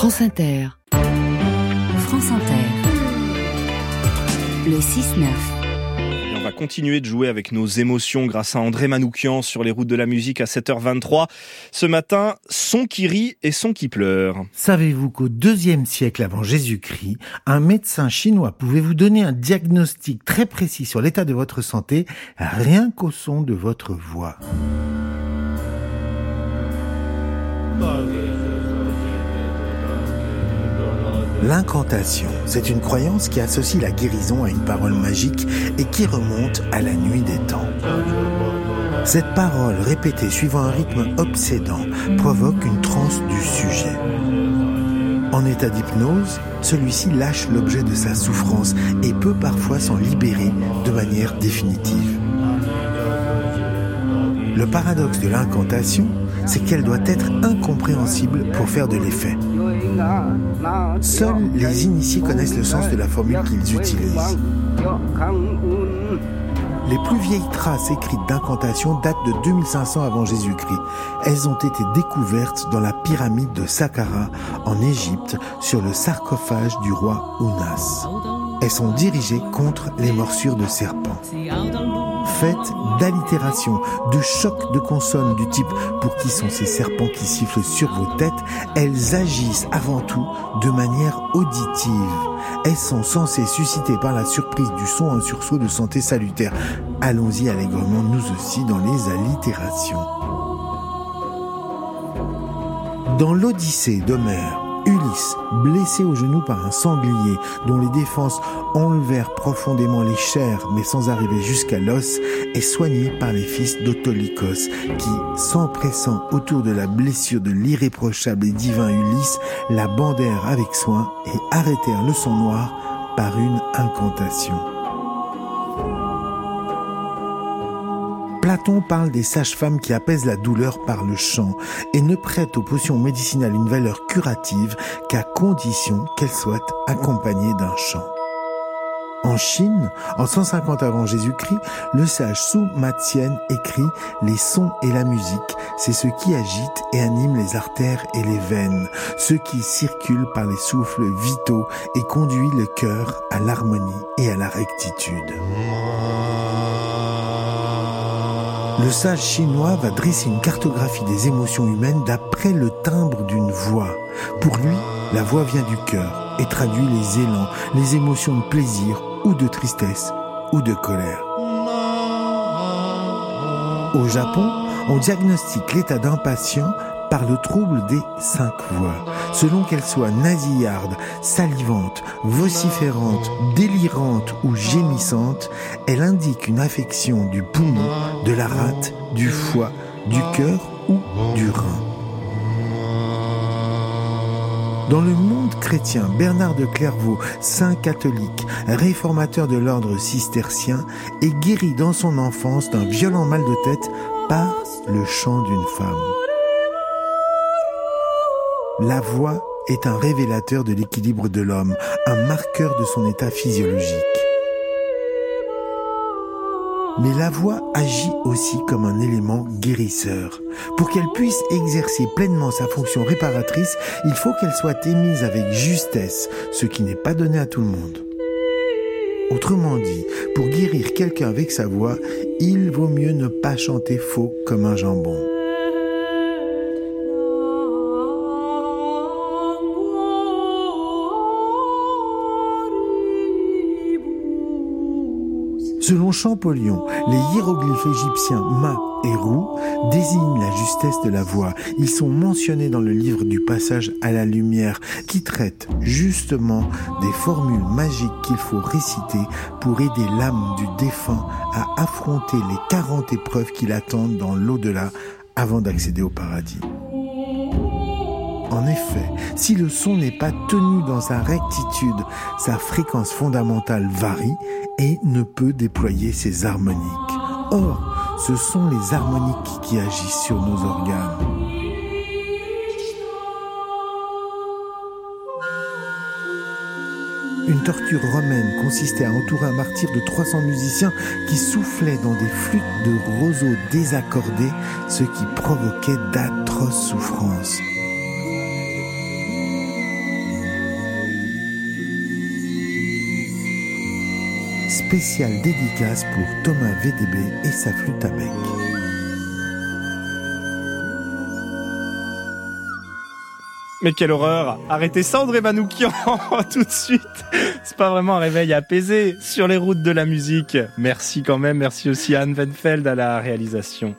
France Inter. France Inter. Le 6-9 on va continuer de jouer avec nos émotions grâce à André Manoukian sur les routes de la musique à 7h23. Ce matin, son qui rit et son qui pleure. Savez-vous qu'au deuxième siècle avant Jésus-Christ, un médecin chinois pouvait vous donner un diagnostic très précis sur l'état de votre santé rien qu'au son de votre voix? L'incantation, c'est une croyance qui associe la guérison à une parole magique et qui remonte à la nuit des temps. Cette parole, répétée suivant un rythme obsédant, provoque une transe du sujet. En état d'hypnose, celui-ci lâche l'objet de sa souffrance et peut parfois s'en libérer de manière définitive. Le paradoxe de l'incantation, c'est qu'elle doit être incompréhensible pour faire de l'effet. Seuls les initiés connaissent le sens de la formule qu'ils utilisent. Les plus vieilles traces écrites d'incantation datent de 2500 avant Jésus-Christ. Elles ont été découvertes dans la pyramide de Saqqara en Égypte sur le sarcophage du roi Ounas. Elles sont dirigées contre les morsures de serpents faites d'allitération, de chocs de consonnes du type pour qui sont ces serpents qui sifflent sur vos têtes, elles agissent avant tout de manière auditive. Elles sont censées susciter par la surprise du son un sursaut de santé salutaire. Allons-y allègrement nous aussi dans les allitérations. Dans l'Odyssée d'Homère, Ulysse, blessé au genou par un sanglier dont les défenses enlevèrent profondément les chairs mais sans arriver jusqu'à l'os, est soigné par les fils d'Autolycos qui, s'empressant autour de la blessure de l'irréprochable et divin Ulysse, la bandèrent avec soin et arrêtèrent le sang noir par une incantation. Platon parle des sages-femmes qui apaisent la douleur par le chant et ne prêtent aux potions médicinales une valeur curative qu'à condition qu'elles soient accompagnées d'un chant. En Chine, en 150 avant Jésus-Christ, le sage Su Matsien écrit Les sons et la musique, c'est ce qui agite et anime les artères et les veines, ce qui circule par les souffles vitaux et conduit le cœur à l'harmonie et à la rectitude. Le sage chinois va dresser une cartographie des émotions humaines d'après le timbre d'une voix. Pour lui, la voix vient du cœur et traduit les élans, les émotions de plaisir ou de tristesse ou de colère. Au Japon, on diagnostique l'état d'un patient par le trouble des cinq voix, selon qu'elles soient nasillardes, salivantes, vociférantes, délirantes ou gémissantes, elle indique une affection du poumon, de la rate, du foie, du cœur ou du rein. Dans le monde chrétien, Bernard de Clairvaux, saint catholique, réformateur de l'ordre cistercien, est guéri dans son enfance d'un violent mal de tête par le chant d'une femme. La voix est un révélateur de l'équilibre de l'homme, un marqueur de son état physiologique. Mais la voix agit aussi comme un élément guérisseur. Pour qu'elle puisse exercer pleinement sa fonction réparatrice, il faut qu'elle soit émise avec justesse, ce qui n'est pas donné à tout le monde. Autrement dit, pour guérir quelqu'un avec sa voix, il vaut mieux ne pas chanter faux comme un jambon. Selon Champollion, les hiéroglyphes égyptiens Ma et Rou désignent la justesse de la voix. Ils sont mentionnés dans le livre du passage à la lumière qui traite justement des formules magiques qu'il faut réciter pour aider l'âme du défunt à affronter les 40 épreuves qui l'attendent dans l'au-delà avant d'accéder au paradis. En effet, si le son n'est pas tenu dans sa rectitude, sa fréquence fondamentale varie et ne peut déployer ses harmoniques. Or, ce sont les harmoniques qui agissent sur nos organes. Une torture romaine consistait à entourer un martyr de 300 musiciens qui soufflaient dans des flûtes de roseaux désaccordés, ce qui provoquait d'atroces souffrances. Spéciale dédicace pour Thomas VDB et sa flûte à bec. Mais quelle horreur Arrêtez ça, André Manoukian, tout de suite C'est pas vraiment un réveil apaisé sur les routes de la musique. Merci quand même, merci aussi à Anne Venfeld à la réalisation.